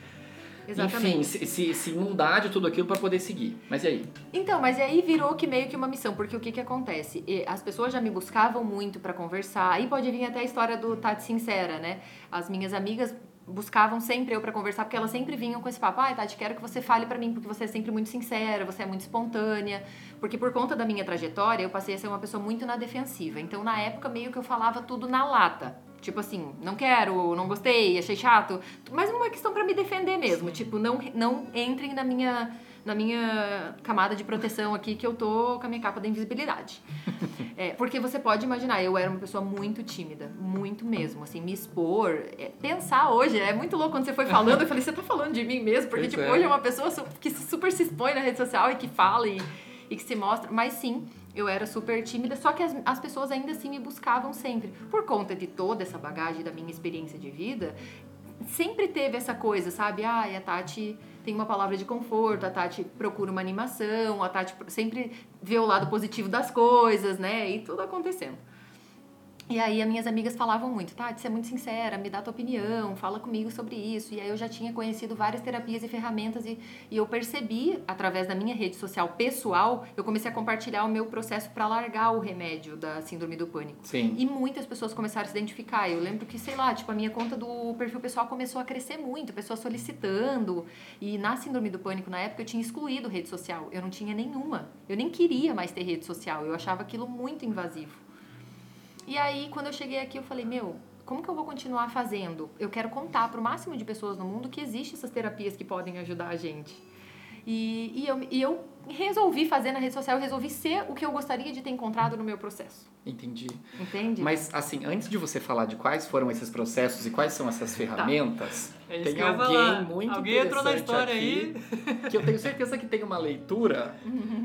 Exatamente. enfim, se, se, se inundar de tudo aquilo para poder seguir. Mas e aí? Então, mas aí virou que meio que uma missão, porque o que que acontece? E As pessoas já me buscavam muito pra conversar. Aí pode vir até a história do Tati Sincera, né? As minhas amigas buscavam sempre eu pra conversar, porque elas sempre vinham com esse papo: "Ai, Tati, quero que você fale pra mim, porque você é sempre muito sincera, você é muito espontânea". Porque por conta da minha trajetória, eu passei a ser uma pessoa muito na defensiva. Então, na época meio que eu falava tudo na lata. Tipo assim, não quero, não gostei, achei chato. Mas uma questão pra me defender mesmo. Tipo, não, não entrem na minha, na minha camada de proteção aqui que eu tô com a minha capa da invisibilidade. É, porque você pode imaginar, eu era uma pessoa muito tímida, muito mesmo, assim, me expor, é, pensar hoje, é muito louco quando você foi falando, eu falei, você tá falando de mim mesmo? Porque, Pois tipo, é. hoje é uma pessoa que super se expõe na rede social e que fala e, e que se mostra, mas sim, eu era super tímida, só que as, as pessoas ainda assim me buscavam sempre. Por conta de toda essa bagagem da minha experiência de vida, sempre teve essa coisa, sabe? Ah, a Tati tem uma palavra de conforto, a Tati procura uma animação, a Tati sempre vê o lado positivo das coisas, né? E tudo acontecendo. E aí as minhas amigas falavam muito, Tati, você é muito sincera, me dá tua opinião, fala comigo sobre isso. E aí eu já tinha conhecido várias terapias e ferramentas e, e eu percebi, através da minha rede social pessoal, eu comecei a compartilhar o meu processo para largar o remédio da síndrome do pânico. Sim. E muitas pessoas começaram a se identificar. Eu lembro que, sei lá, tipo, a minha conta do perfil pessoal começou a crescer muito, pessoas solicitando. E na síndrome do pânico, na época, eu tinha excluído rede social. Eu não tinha nenhuma. Eu nem queria mais ter rede social. Eu achava aquilo muito invasivo. E aí, quando eu cheguei aqui, eu falei, meu, como que eu vou continuar fazendo? Eu quero contar para o máximo de pessoas no mundo que existem essas terapias que podem ajudar a gente. E, e, eu, e eu resolvi fazer na rede social, eu resolvi ser o que eu gostaria de ter encontrado no meu processo. Entendi. Entende? Mas, assim, antes de você falar de quais foram esses processos e quais são essas ferramentas, É isso tem que alguém falar. muito Alguém entrou na interessante história aqui, que eu tenho certeza que tem uma leitura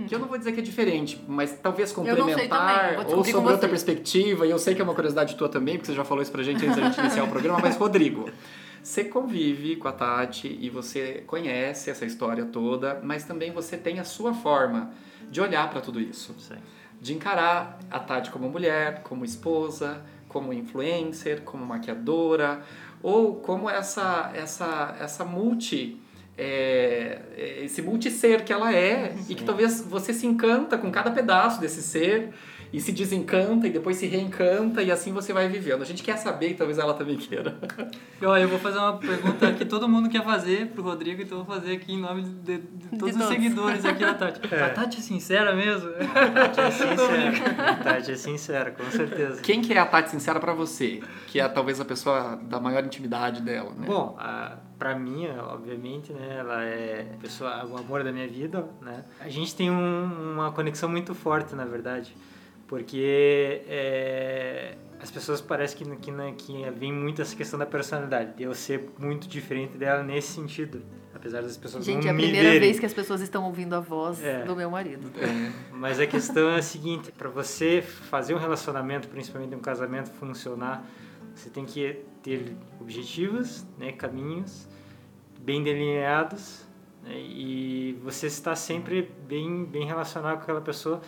que eu não vou dizer que é diferente, mas talvez complementar ou sobre outra perspectiva, e eu sei que é uma curiosidade tua também, porque você já falou isso pra gente antes da gente iniciar o programa, mas Rodrigo, você convive com a Tati e você conhece essa história toda, mas também você tem a sua forma de olhar pra tudo isso Sim. de encarar a Tati como mulher, como esposa, como influencer, como maquiadora, ou como essa essa essa multi é, é, esse multisser que ela é e que talvez você se encanta com cada pedaço desse ser e se desencanta e depois se reencanta e assim você vai vivendo. A gente quer saber e talvez ela também queira. Ó, eu vou fazer uma pergunta que todo mundo quer fazer pro Rodrigo, então eu vou fazer aqui em nome de, de todos os todos. seguidores aqui da Tati. É. A Tati é sincera mesmo? Tati é sincera. Tati é sincera, com certeza. Quem que é a Tati sincera pra você? Que é talvez a pessoa da maior intimidade dela, né? Bom, a, pra mim, obviamente, né, ela é a pessoa, o amor da minha vida, né? A gente tem um- uma conexão muito forte, na verdade, porque é, as pessoas parecem que, que, né, que vem muito essa questão da personalidade, de eu ser muito diferente dela nesse sentido, apesar das pessoas Gente, não é a me primeira verem. vez que as pessoas estão ouvindo a voz É. do meu marido. Mas a questão é a seguinte, para você fazer um relacionamento, principalmente um casamento funcionar, você tem que ter objetivos, né, caminhos bem delineados né, e você está sempre bem bem relacionado com aquela pessoa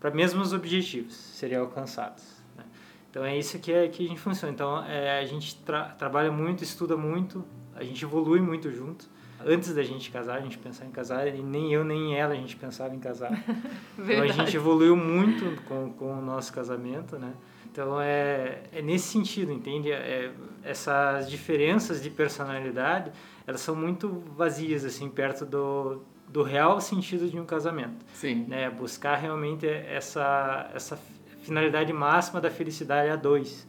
para mesmos objetivos serem alcançados. né. Então é isso que é que a gente funciona. Então é, a gente tra trabalha muito, estuda muito, a gente evolui muito junto. Antes da gente casar, a gente pensava em casar, e nem eu nem ela a gente pensava em casar. Então a gente evoluiu muito com, com o nosso casamento, né? Então é, é nesse sentido, entende? É, essas diferenças de personalidade, elas são muito vazias, assim, perto do, do real sentido de um casamento. Sim. Né? Buscar realmente essa, essa finalidade máxima da felicidade a dois,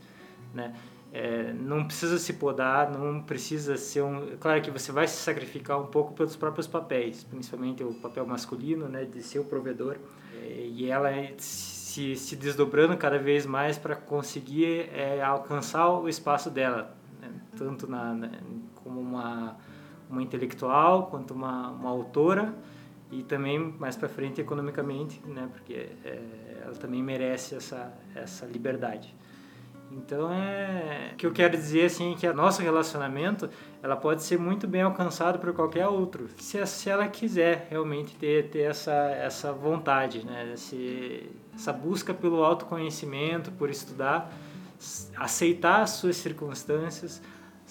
né? É, não precisa se podar, não precisa ser um... Claro que você vai se sacrificar um pouco pelos próprios papéis, principalmente o papel masculino, né, de ser o provedor. É, e ela se, se desdobrando cada vez mais para conseguir é, alcançar o espaço dela, né, tanto na, na- como uma, uma intelectual, quanto uma, uma autora, e também mais para frente economicamente, né, porque é, ela também merece essa, essa liberdade. Então é o que eu quero dizer assim é que o nosso relacionamento ela pode ser muito bem alcançado por qualquer outro se, se ela quiser realmente ter, ter essa essa vontade né Esse, essa busca pelo autoconhecimento por estudar aceitar as suas circunstâncias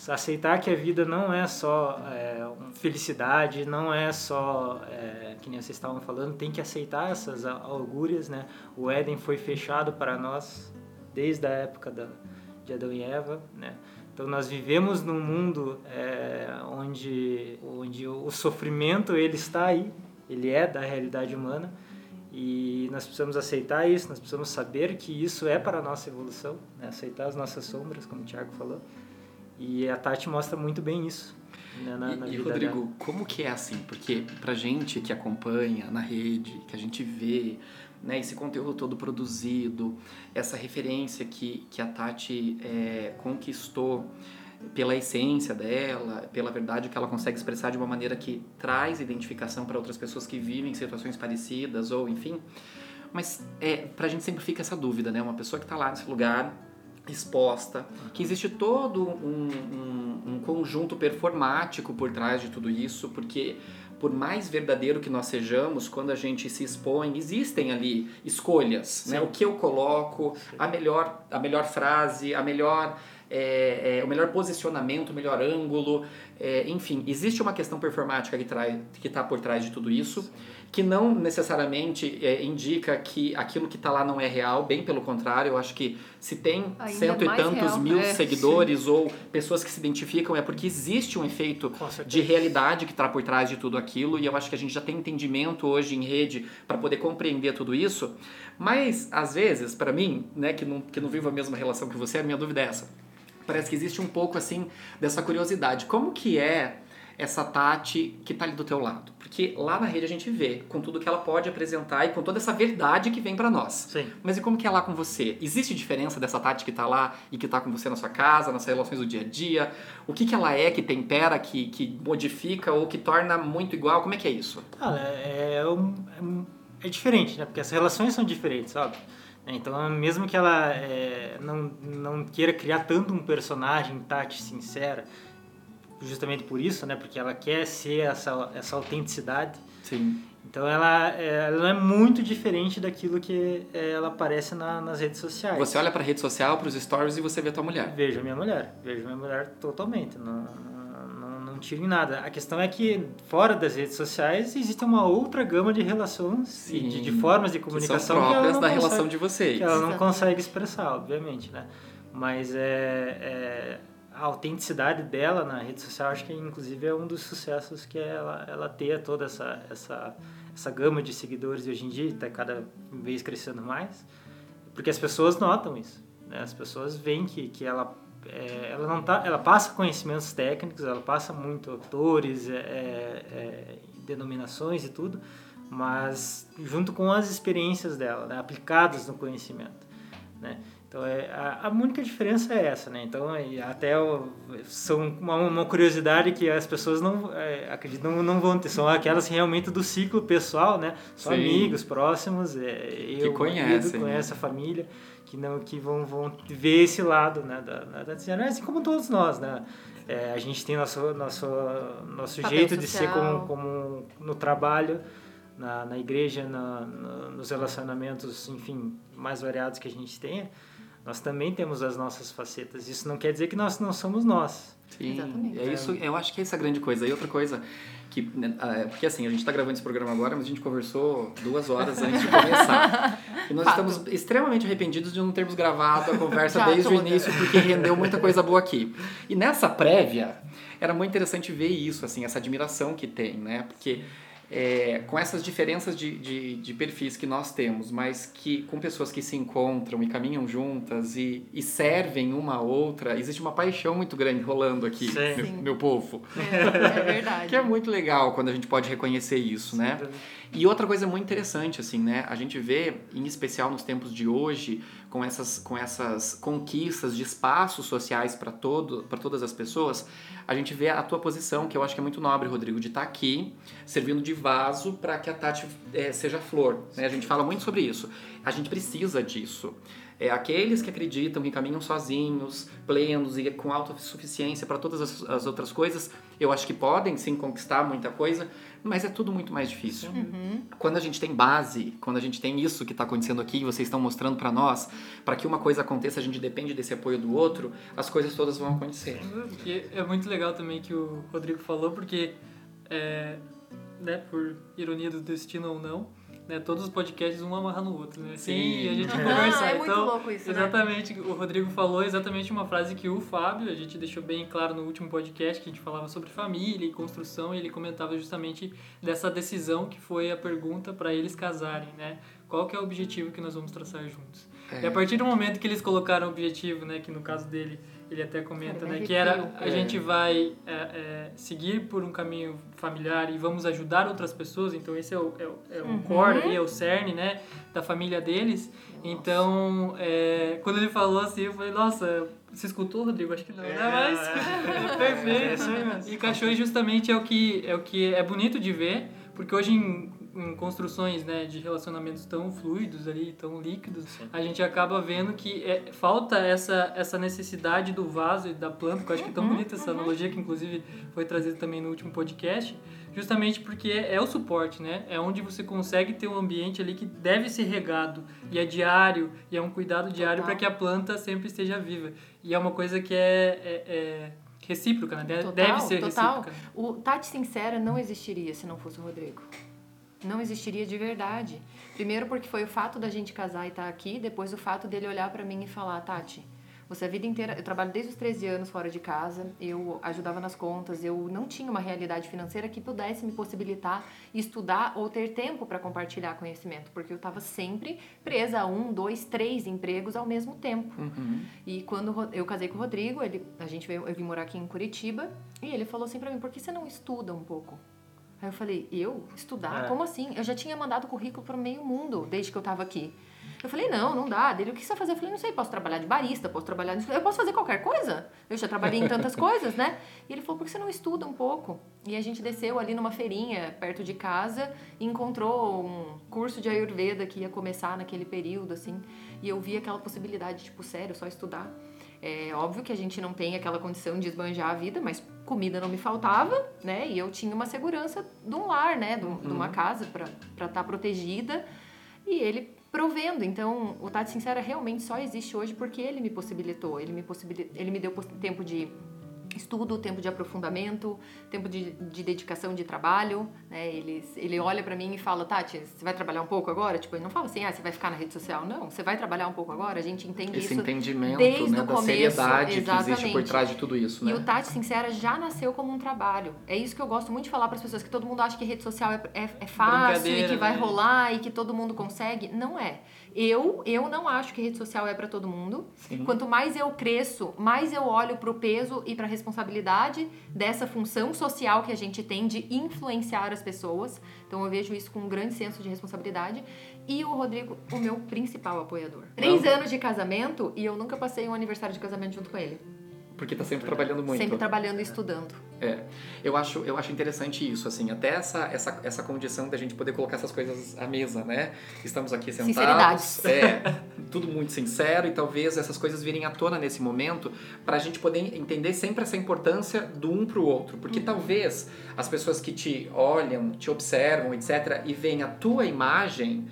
aceitar que a vida não é só é, felicidade, não é só, é, que nem vocês estavam falando, tem que aceitar essas augúrias, né? O Éden foi fechado para nós desde a época da, de Adão e Eva, né? Então nós vivemos num mundo é, onde, onde o sofrimento ele está aí, ele é da realidade humana e nós precisamos aceitar isso, nós precisamos saber que isso é para a nossa evolução, né? aceitar as nossas sombras, como o Tiago falou. E a Tati mostra muito bem isso. Né, na, na e, e Rodrigo, dela. como que é assim? Porque pra gente que acompanha na rede, que a gente vê né, esse conteúdo todo produzido, essa referência que, que a Tati é, conquistou pela essência dela, pela verdade que ela consegue expressar de uma maneira que traz identificação para outras pessoas que vivem situações parecidas ou enfim. Mas é, pra gente sempre fica essa dúvida, né? Uma pessoa que está lá nesse lugar exposta, que existe todo um, um, um, conjunto performático por trás de tudo isso, porque por mais verdadeiro que nós sejamos, quando a gente se expõe, existem ali escolhas, né? O que eu coloco, a melhor, a melhor frase, a melhor é, é, o melhor posicionamento, o melhor ângulo, é, enfim, existe uma questão performática que está por trás de tudo isso que não necessariamente é, indica que aquilo que está lá não é real, bem pelo contrário, eu acho que se tem Ainda cento e tantos real. mil é, seguidores sim. ou pessoas que se identificam, é porque existe um efeito de realidade que está por trás de tudo aquilo, e eu acho que a gente já tem entendimento hoje em rede para poder compreender tudo isso, mas às vezes, para mim, né, que não, que não vivo a mesma relação que você, a minha dúvida é essa. Parece que existe um pouco assim dessa curiosidade. Como que é essa Tati que está ali do teu lado. Porque lá na rede a gente vê com tudo que ela pode apresentar e com toda essa verdade que vem para nós. Sim. Mas e como que é lá com você? Existe diferença dessa Tati que está lá e que está com você na sua casa, nas relações do dia a dia? O que que ela é que tempera, que, que modifica ou que torna muito igual? Como é que é isso? É, é, um, é diferente, né? Porque as relações são diferentes, sabe? Então, mesmo que ela é, não, não queira criar tanto um personagem Tati sincera, justamente por isso, né? Porque ela quer ser essa, essa autenticidade. Sim. Então ela, é, ela é muito diferente daquilo que é, ela aparece na, nas redes sociais. Você olha para a rede social, para os stories e você vê a tua mulher. Vejo a minha mulher, vejo a minha mulher totalmente, não tiro em nada. A questão é que fora das redes sociais existe uma outra gama de relações Sim, e de, de, formas de comunicação que, são próprias que da consegue, relação de vocês. Que ela não consegue expressar, obviamente, né? Mas é, é a autenticidade dela na rede social, acho que inclusive é um dos sucessos que ela, ela ter toda essa, essa, essa gama de seguidores hoje em dia, está cada vez crescendo mais, porque as pessoas notam isso. Né? As pessoas veem que, que ela, é, ela, não tá, ela passa conhecimentos técnicos, ela passa muito autores, é, é, denominações e tudo, mas junto com as experiências dela, né? aplicadas no conhecimento. Né? Então, é, a, a, única diferença é essa, né? Então, até são uma, uma, curiosidade que as pessoas não é, acreditam não, não vão ter, são aquelas realmente do ciclo pessoal, né? Sim. amigos próximos, é, eu, que conhecem, conhece né? a família, que não que vão, vão ver esse lado, né? Da, da, da assim como todos nós, né? É, a gente tem nosso nosso nosso jeito social. de ser como, como no trabalho, na, na igreja, na, na, nos relacionamentos, enfim, mais variados que a gente tenha nós também temos as nossas facetas. Isso não quer dizer que nós não somos nós. Sim, Exatamente. é isso. Eu acho que é essa grande coisa. E outra coisa que, né, ah, é, porque assim a gente está gravando esse programa agora, mas a gente conversou duas horas antes de começar. e nós Fato. estamos extremamente arrependidos de não termos gravado a conversa desde o início, porque rendeu muita coisa boa aqui. E nessa prévia era muito interessante ver isso, assim, essa admiração que tem, né? Porque é, com essas diferenças de, de, de, perfis que nós temos, mas que com pessoas que se encontram e caminham juntas e, e servem uma a outra, existe uma paixão muito grande rolando aqui, meu, meu, povo. É, é verdade. que é muito legal quando a gente pode reconhecer isso, Sim, né? E outra coisa muito interessante, assim, né? A gente vê, em especial nos tempos de hoje, com essas, com essas conquistas de espaços sociais para todas as pessoas, a gente vê a tua posição, que eu acho que é muito nobre, Rodrigo, de estar tá aqui servindo de vaso para que a Tati é, seja flor. Né? A gente fala muito sobre isso. A gente precisa disso. É aqueles que acreditam que caminham sozinhos, plenos e com autossuficiência para todas as, as, outras coisas, eu acho que podem sim conquistar muita coisa, mas é tudo muito mais difícil. Uhum. Quando a gente tem base, quando a gente tem isso que está acontecendo aqui, vocês estão mostrando para nós, para que uma coisa aconteça, a gente depende desse apoio do outro, as coisas todas vão acontecer. E é muito legal também que o Rodrigo falou, porque, é, né, por ironia do destino ou não, né, todos os podcasts um amarra no outro, né? Sim, e a gente Ah, conversa. é muito então, louco isso, né? exatamente, o Rodrigo falou exatamente uma frase que o Fábio, a gente deixou bem claro no último podcast que a gente falava sobre família e construção, e ele comentava justamente dessa decisão que foi a pergunta para eles casarem, né? Qual que é o objetivo que nós vamos traçar juntos? É. E a partir do momento que eles colocaram o objetivo, né, que no caso dele ele até comenta, né, me que era a É. gente vai é, é, seguir por um caminho familiar e vamos ajudar outras pessoas, então esse é o, é o, é o Uhum. core, ali, é o cerne, né, da família deles. Então, é, quando ele falou assim, eu falei, nossa, você escutou, Rodrigo? Acho que não, né? Mas É, perfeito. mesmo. E cachorro justamente é o que é o que é bonito de ver, porque hoje em, em construções né, de relacionamentos tão fluidos ali, tão líquidos, a gente acaba vendo que é, falta essa, essa necessidade do vaso e da planta, que eu acho que é tão Uhum, bonita essa analogia que inclusive foi trazida também no último podcast, justamente porque é, é o suporte, né? É onde você consegue ter um ambiente ali que deve ser regado e é diário e é um cuidado diário para que a planta sempre esteja viva. E é uma coisa que é, é- é recíproca, né? Total, deve ser total. recíproca. O Tati Sincera não existiria se não fosse o Rodrigo. Não existiria de verdade. Primeiro porque foi o fato da gente casar e estar aqui, depois o fato dele olhar pra mim e falar, Tati, você a vida inteira, eu trabalho desde os 13 anos fora de casa, eu ajudava nas contas, eu não tinha uma realidade financeira que pudesse me possibilitar estudar ou ter tempo para compartilhar conhecimento, porque eu estava sempre presa a um, dois, três empregos ao mesmo tempo. Uhum. E quando eu casei com o Rodrigo, ele, a gente veio, eu vim morar aqui em Curitiba, e ele falou assim pra mim, por que você não estuda um pouco? Aí eu falei, eu? Estudar? É. Como assim? Eu já tinha mandado currículo para meio mundo desde que eu tava aqui. Eu falei, não, não dá. Dele, o que você vai fazer? Eu falei, não sei, posso trabalhar de barista, posso trabalhar... nisso. Eu posso fazer qualquer coisa. Eu já trabalhei em tantas coisas, né? E ele falou, por que você não estuda um pouco? E a gente desceu ali numa feirinha, perto de casa, e encontrou um curso de Ayurveda que ia começar naquele período, assim. E eu vi aquela possibilidade, tipo, sério, só estudar. É óbvio que a gente não tem aquela condição de esbanjar a vida, mas comida não me faltava, né? E eu tinha uma segurança de um lar, né? De, um- de uma casa para estar protegida. E ele provendo. Então, o Tati Sincera realmente só existe hoje porque ele me possibilitou. Ele me, possibili- ele me deu tempo de estudo, tempo de aprofundamento, tempo de, de dedicação de trabalho, né? Ele, ele olha pra mim e fala, Tati, você vai trabalhar um pouco agora? Tipo, ele não fala assim, ah, você vai ficar na rede social. Não, você vai trabalhar um pouco agora? A gente entende Esse isso entendimento desde né, o da começo, seriedade que existe por exatamente. trás de tudo isso, né? E o Tati Sincera já nasceu como um trabalho. É isso que eu gosto muito de falar para as pessoas, que todo mundo acha que rede social é, é, é fácil e que vai né? rolar e que todo mundo consegue. Não é. Eu, eu não acho que rede social é para todo mundo. Sim. Quanto mais eu cresço, mais eu olho para o peso e para a responsabilidade dessa função social que a gente tem de influenciar as pessoas. Então eu vejo isso com um grande senso de responsabilidade. E o Rodrigo, o meu principal apoiador. Três anos de casamento e eu nunca passei um aniversário de casamento junto com ele. Porque tá sempre trabalhando muito. Sempre trabalhando e estudando. É, eu acho, eu acho interessante isso, assim, até essa, essa, essa condição da gente poder colocar essas coisas à mesa, né? Estamos aqui sentados, Sinceridades. é, tudo muito sincero e talvez essas coisas virem à tona nesse momento para a gente poder entender sempre essa importância do um pro outro, porque talvez as pessoas que te olham, te observam, etc, e veem a tua imagem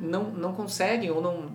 não, não conseguem ou não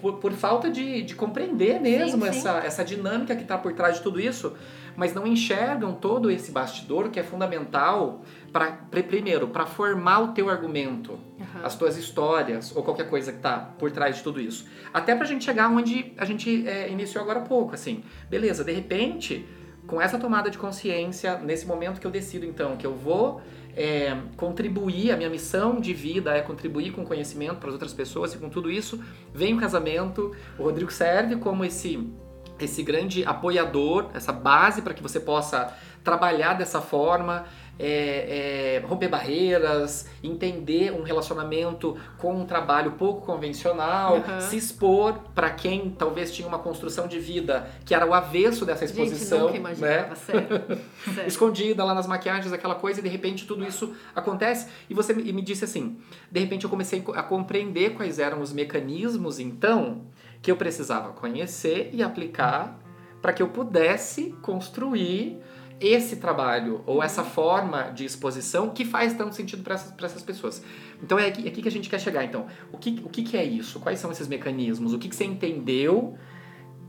por, por, falta de, de compreender mesmo Sim, sim. essa essa dinâmica que está por trás de tudo isso, mas não enxergam todo esse bastidor que é fundamental para primeiro para formar o teu argumento, Aham. as tuas histórias ou qualquer coisa que está por trás de tudo isso, até para a gente chegar onde a gente é, iniciou agora há pouco, assim, beleza? De repente, com essa tomada de consciência, nesse momento que eu decido então que eu vou é, contribuir, a minha missão de vida é contribuir com conhecimento para as outras pessoas e com tudo isso, vem o casamento, o Rodrigo serve como esse esse grande apoiador, essa base para que você possa trabalhar dessa forma, é, é, romper barreiras, entender um relacionamento com um trabalho pouco convencional, Uhum. se expor para quem talvez tinha uma construção de vida que era o avesso dessa Gente, exposição, nunca né? sério. sério. escondida lá nas maquiagens, aquela coisa, e de repente tudo isso acontece. E você me me disse assim: de repente eu comecei a compreender quais eram os mecanismos, então, que eu precisava conhecer e aplicar para que eu pudesse construir esse trabalho ou essa forma de exposição que faz tanto sentido para essas, essas pessoas. Então é aqui, é aqui que a gente quer chegar. Então, o que, o que, que é isso? Quais são esses mecanismos? O que, que você entendeu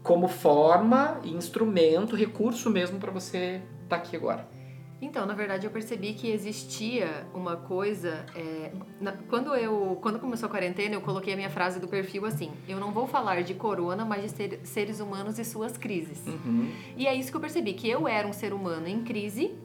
como forma, instrumento, recurso mesmo para você estar tá aqui agora? Então, na verdade, eu percebi que existia uma coisa. É, na, quando eu, quando começou a quarentena, eu coloquei a minha frase do perfil assim: eu não vou falar de corona, mas de ser, seres humanos e suas crises. Uhum. E é isso que eu percebi: que eu era um ser humano em crise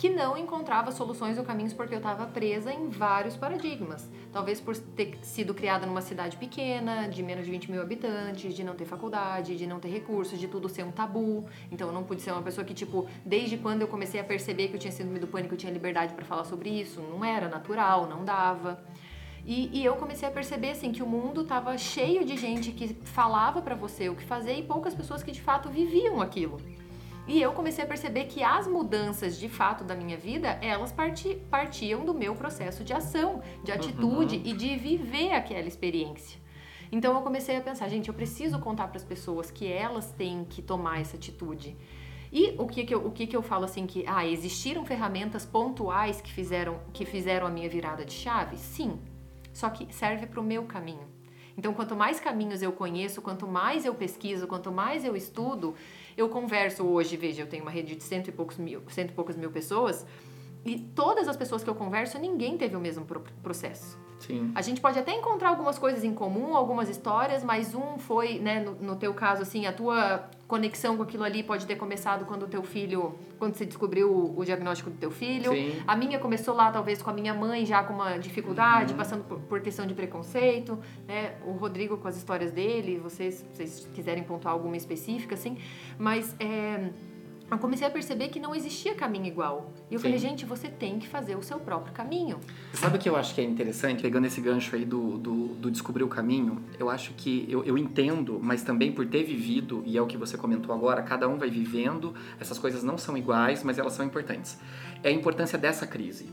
que não encontrava soluções ou caminhos porque eu estava presa em vários paradigmas. Talvez por ter sido criada numa cidade pequena, de menos de 20 mil habitantes, de não ter faculdade, de não ter recursos, de tudo ser um tabu. Então eu não pude ser uma pessoa que, tipo, desde quando eu comecei a perceber que eu tinha síndrome do pânico, eu tinha liberdade para falar sobre isso. Não era natural, não dava. E, e, eu comecei a perceber assim que o mundo estava cheio de gente que falava para você o que fazer e poucas pessoas que de fato viviam aquilo. E eu comecei a perceber que as mudanças de fato da minha vida, elas parti, partiam do meu processo de ação, de atitude uhum. e de viver aquela experiência. Então eu comecei a pensar, gente, eu preciso contar para as pessoas que elas têm que tomar essa atitude. E o que que eu, o que que eu falo assim que ah, existiram ferramentas pontuais que fizeram que fizeram a minha virada de chave? Sim. Só que serve para o meu caminho. Então, quanto mais caminhos eu conheço, quanto mais eu pesquiso, quanto mais eu estudo, eu converso hoje, veja, eu tenho uma rede de cento e poucos mil, cento e poucas mil pessoas, e todas as pessoas que eu converso, ninguém teve o mesmo processo. Sim. A gente pode até encontrar algumas coisas em comum, algumas histórias, mas um foi, né, no, no, teu caso, assim, a tua conexão com aquilo ali pode ter começado quando o teu filho, quando você descobriu o, o diagnóstico do teu filho. Sim. A minha começou lá, talvez, com a minha mãe já com uma dificuldade, uhum. passando por, por, questão de preconceito, né? O Rodrigo com as histórias dele, vocês, vocês quiserem pontuar alguma específica, assim, mas é eu comecei a perceber que não existia caminho igual. E eu Sim. falei, gente, você tem que fazer o seu próprio caminho. Sabe o que eu acho que é interessante? Pegando esse gancho aí do, do, do descobrir o caminho, eu acho que eu, eu entendo, mas também por ter vivido, e é o que você comentou agora, cada um vai vivendo, essas coisas não são iguais, mas elas são importantes. É a importância dessa crise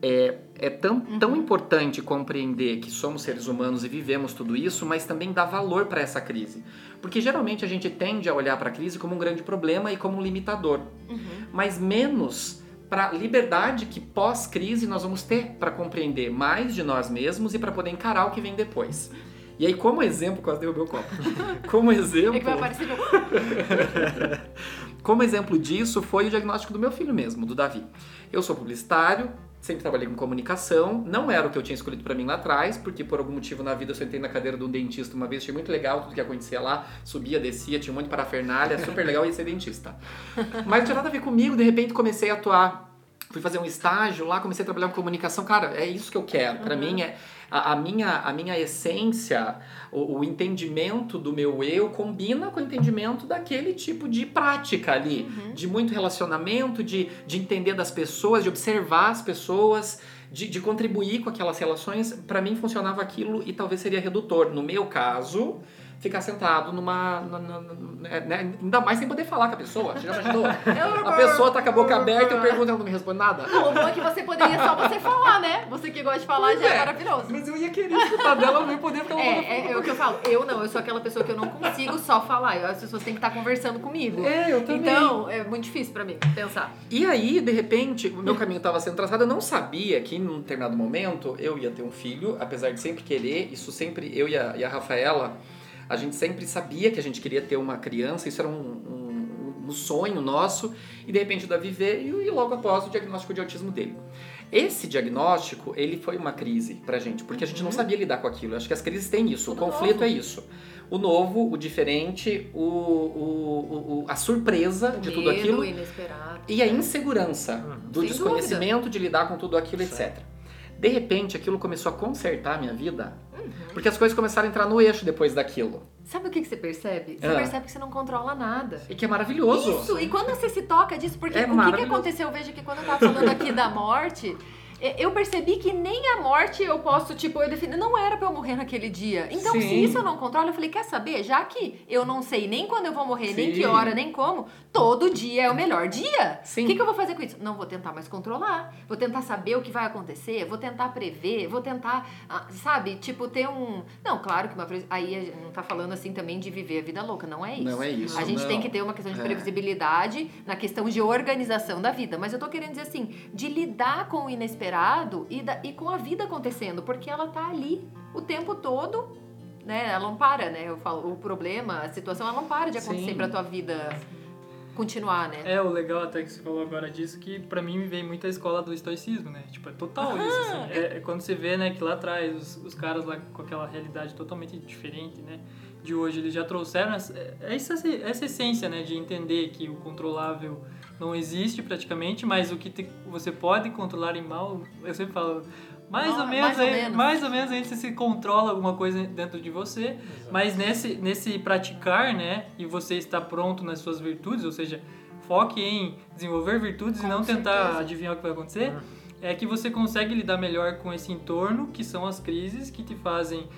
é, é tão, uhum. tão importante compreender que somos seres humanos e vivemos tudo isso, mas também dar valor para essa crise. Porque geralmente a gente tende a olhar para a crise como um grande problema e como um limitador, uhum. mas menos para a liberdade que pós-crise nós vamos ter para compreender mais de nós mesmos e para poder encarar o que vem depois. E aí, como exemplo, quase derrubei o copo. Como exemplo. É que vai aparecer meu... Como exemplo disso foi o diagnóstico do meu filho mesmo, do Davi. Eu sou publicitário, sempre trabalhei com comunicação, não era o que eu tinha escolhido para mim lá atrás, porque por algum motivo na vida eu sentei na cadeira de um dentista uma vez, achei muito legal tudo que acontecia lá, subia, descia, tinha um monte de parafernália, super legal ia ser dentista. Mas não tinha nada a ver comigo, de repente comecei a atuar, fui fazer um estágio lá, comecei a trabalhar com comunicação, cara, é isso que eu quero, para uhum. mim é a, a, minha, a minha essência, o, o, entendimento do meu eu combina com o entendimento daquele tipo de prática ali, uhum. de muito relacionamento, de, de entender das pessoas, de observar as pessoas, de, de contribuir com aquelas relações. Para mim funcionava aquilo e talvez seria redutor. No meu caso, ficar sentado numa. né, né, ainda mais sem poder falar com a pessoa. Você já imaginou? a pessoa tá com a boca aberta e eu pergunto e ela não me responde nada. Não, o bom é que você poderia só você falar, né? Você que gosta de falar já é, é maravilhoso. Mas eu ia querer escutar dela, não ia poder porque ela é, é, é o que eu falo. Eu não, eu sou aquela pessoa que eu não consigo só falar. Eu, as pessoas têm que estar conversando comigo. É, eu também. Então, é muito difícil pra mim pensar. E aí, de repente, o meu caminho tava sendo traçado. Eu não sabia que, num determinado momento, eu ia ter um filho, apesar de sempre querer. Isso sempre, eu e a, e a Rafaela a gente sempre sabia que a gente queria ter uma criança, isso era um, um, um sonho nosso, e de repente o Davi veio e logo após o diagnóstico de autismo dele. Esse diagnóstico, ele foi uma crise pra gente, porque a gente não uhum. sabia lidar com aquilo. Eu acho que as crises têm isso, o conflito novo. é isso. O novo, o diferente, o, o, o a surpresa o de tudo aquilo. E a insegurança uhum. do Sem desconhecimento dúvida. de lidar com tudo aquilo, etc. De repente, aquilo começou a consertar a minha vida Uhum. Porque as coisas começaram a entrar no eixo depois daquilo. Sabe o que, que você percebe? Você ah. percebe que você não controla nada. E que é maravilhoso. Isso, e quando você se toca disso, porque é o que, que aconteceu? Veja que quando eu tava falando aqui da morte, eu percebi que nem a morte eu posso, tipo, eu defini, não era pra eu morrer naquele dia. Então, se Sim. isso eu não controlo, eu falei, quer saber? Já que eu não sei nem quando eu vou morrer, nem Sim. que hora, nem como, todo dia é o melhor dia. O que, que eu vou fazer com isso? Não vou tentar mais controlar. Vou tentar saber o que vai acontecer, vou tentar prever, vou tentar, ah, sabe, tipo, ter um. Não, claro que uma. Aí não tá falando assim também de viver a vida louca, não é isso. Não é isso, A gente não. tem que ter uma questão de É. previsibilidade na questão de organização da vida. Mas eu tô querendo dizer assim, de lidar com o inesperado e, da- e com a vida acontecendo, porque ela tá ali o tempo todo, né? Ela não para, né? Eu falo, o problema, a situação, ela não para de acontecer pra tua vida continuar, né? É, o legal até que você falou agora disso, que pra mim me vem muito a escola do estoicismo, né? Tipo, é total isso, assim. É, é quando você vê, né, que lá atrás os, os caras lá com aquela realidade totalmente diferente, né? De hoje, eles já trouxeram essa, é essa, essa essência, né? De entender que o controlável não existe praticamente, mas o que te- você pode controlar em mal, eu sempre falo... Mais Ma- ou menos, mais ou aí, menos. mais ou menos aí você se controla alguma coisa dentro de você, mas nesse, nesse praticar, né, e você está pronto nas suas virtudes, ou seja, foque em desenvolver virtudes Com e não tentar certeza. adivinhar o que vai acontecer, é que você consegue lidar melhor com esse entorno, que são as crises que te fazem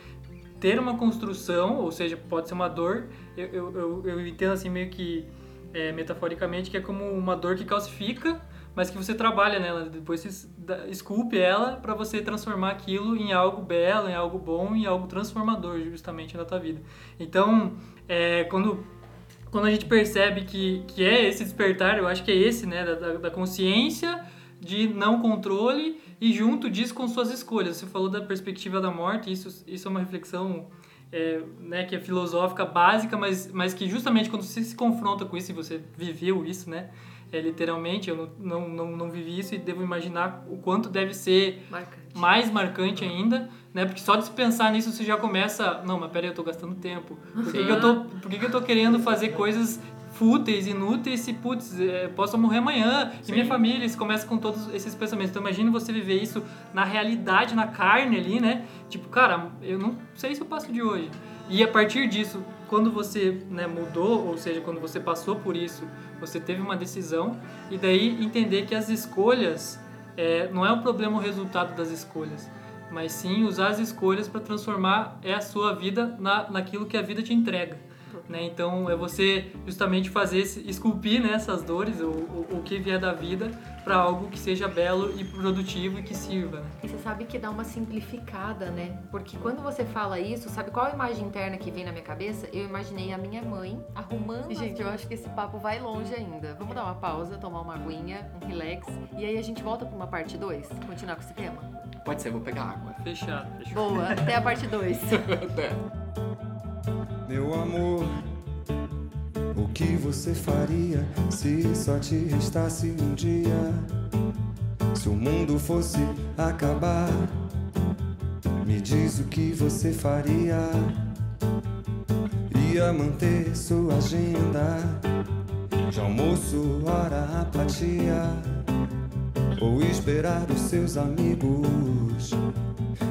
ter uma construção, ou seja, pode ser uma dor, eu, eu, eu, eu entendo assim meio que é, metaforicamente que é como uma dor que calcifica, mas que você trabalha nela, depois você esculpe ela para você transformar aquilo em algo belo, em algo bom, em algo transformador justamente na tua vida. Então, é, quando quando a gente percebe que, que é esse despertar, eu acho que é esse, né, da, da consciência de não controle e junto disso com suas escolhas. Você falou da perspectiva da morte, isso, isso é uma reflexão é, né, que é filosófica básica, mas, mas que justamente quando você se confronta com isso e você viveu isso, né, é, literalmente, eu não, não, não, não vivi isso e devo imaginar o quanto deve ser Marcante. mais marcante ainda, né? Porque só de se pensar nisso você já começa, não, mas peraí, eu tô gastando tempo. Por que, que eu tô, por que, que eu tô querendo fazer coisas fúteis, inúteis, se putz, é, posso morrer amanhã, e minha família, você começa com todos esses pensamentos. Então imagine você viver isso na realidade, na carne ali, né? Tipo, cara, eu não sei se eu passo de hoje. E a partir disso, quando você né, mudou, ou seja, quando você passou por isso, você teve uma decisão, e daí entender que as escolhas é, não é o problema o resultado das escolhas, mas sim usar as escolhas para transformar é a sua vida na, naquilo que a vida te entrega. Né? Então é você justamente fazer esse, esculpir né, essas dores, o, o, o que vier da vida, para algo que seja belo e produtivo e que sirva. Né? E você sabe que dá uma simplificada, né? Porque quando você fala isso, sabe qual a imagem interna que vem na minha cabeça? Eu imaginei a minha mãe arrumando. Gente, eu acho que esse papo vai longe ainda. Vamos dar uma pausa, tomar uma aguinha, um relax. E aí a gente volta pra uma parte 2? Continuar com esse tema? Pode ser, vou pegar água. Fechado, fechado. Boa, até a parte 2. Até. Meu amor, o que você faria se só te restasse um dia? Se o mundo fosse acabar, me diz o que você faria. Ia manter sua agenda de almoço, hora, apatia, ou esperar os seus amigos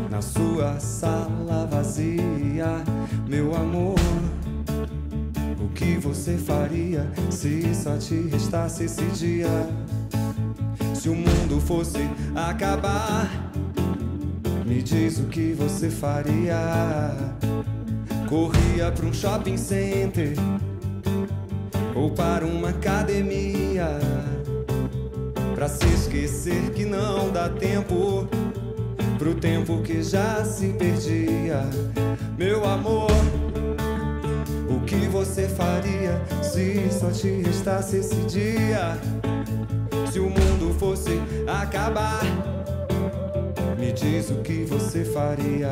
na sua sala vazia, meu amor. O que você faria se só te restasse esse dia? Se o mundo fosse acabar, me diz o que você faria. Corria para um shopping center ou para uma academia, pra se esquecer que não dá tempo pro tempo que já se perdia. Meu amor, o que você faria se só te restasse esse dia? Se o mundo fosse acabar, me diz o que você faria.